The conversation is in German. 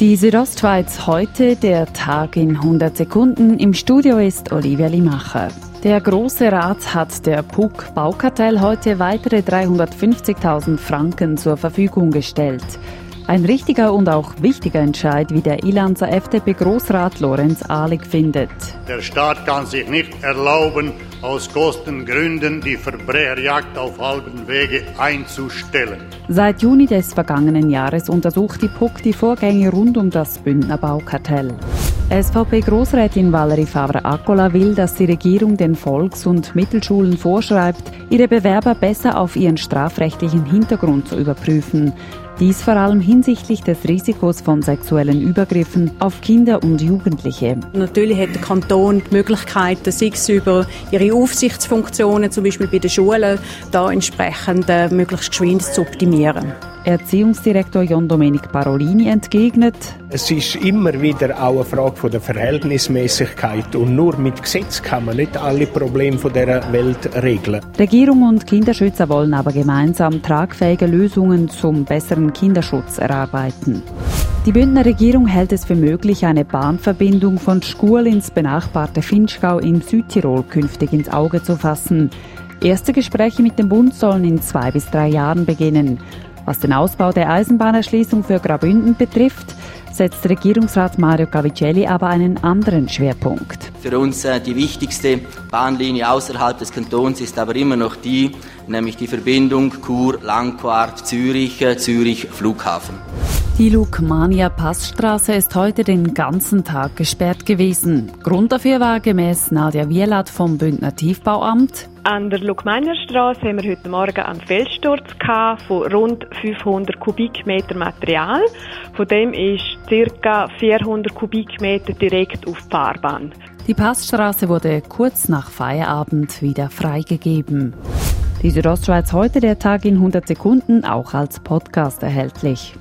Die Südostschweiz heute, der Tag in 100 Sekunden. Im Studio ist Olivia Limacher. Der Große Rat hat der PUC Baukartell heute weitere 350.000 Franken zur Verfügung gestellt. Ein richtiger und auch wichtiger Entscheid, wie der Ilanzer FDP-Großrat Lorenz Ahlig findet. Der Staat kann sich nicht erlauben, aus Kostengründen die Verbrecherjagd auf halbem Wege einzustellen. Seit Juni des vergangenen Jahres untersucht die PUC die Vorgänge rund um das Bündner Baukartell. SVP-Großrätin Valerie Favre-Accola will, dass die Regierung den Volks- und Mittelschulen vorschreibt, ihre Bewerber besser auf ihren strafrechtlichen Hintergrund zu überprüfen. Dies vor allem hinsichtlich des Risikos von sexuellen Übergriffen auf Kinder und Jugendliche. Natürlich hat der Kanton die Möglichkeit, sei über ihre Aufsichtsfunktionen, zum Beispiel bei den Schulen, da entsprechend äh, möglichst geschwind zu optimieren. Erziehungsdirektor John Domenic Parolini entgegnet. Es ist immer wieder auch eine Frage von der Verhältnismäßigkeit und nur mit Gesetz kann man nicht alle Probleme dieser Welt regeln. Regierung und Kinderschützer wollen aber gemeinsam tragfähige Lösungen zum besseren Kinderschutz erarbeiten. Die Bündner Regierung hält es für möglich, eine Bahnverbindung von Schkuhl ins benachbarte Finchgau im Südtirol künftig ins Auge zu fassen. Erste Gespräche mit dem Bund sollen in zwei bis drei Jahren beginnen. Was den Ausbau der Eisenbahnerschließung für Graubünden betrifft, setzt Regierungsrat Mario Cavicelli aber einen anderen Schwerpunkt. Für uns äh, die wichtigste Bahnlinie außerhalb des Kantons ist aber immer noch die, nämlich die Verbindung Chur-Langquart-Zürich, äh, Zürich-Flughafen. Die Lukmania Passstraße ist heute den ganzen Tag gesperrt gewesen. Grund dafür war gemäß Nadja Wielat vom Bündner Tiefbauamt an der Lukmanerstraße haben wir heute Morgen einen Felssturz von rund 500 Kubikmeter Material. Von dem ist ca. 400 Kubikmeter direkt auf die Fahrbahn. Die Passstraße wurde kurz nach Feierabend wieder freigegeben. Die Südostschweiz heute der Tag in 100 Sekunden auch als Podcast erhältlich.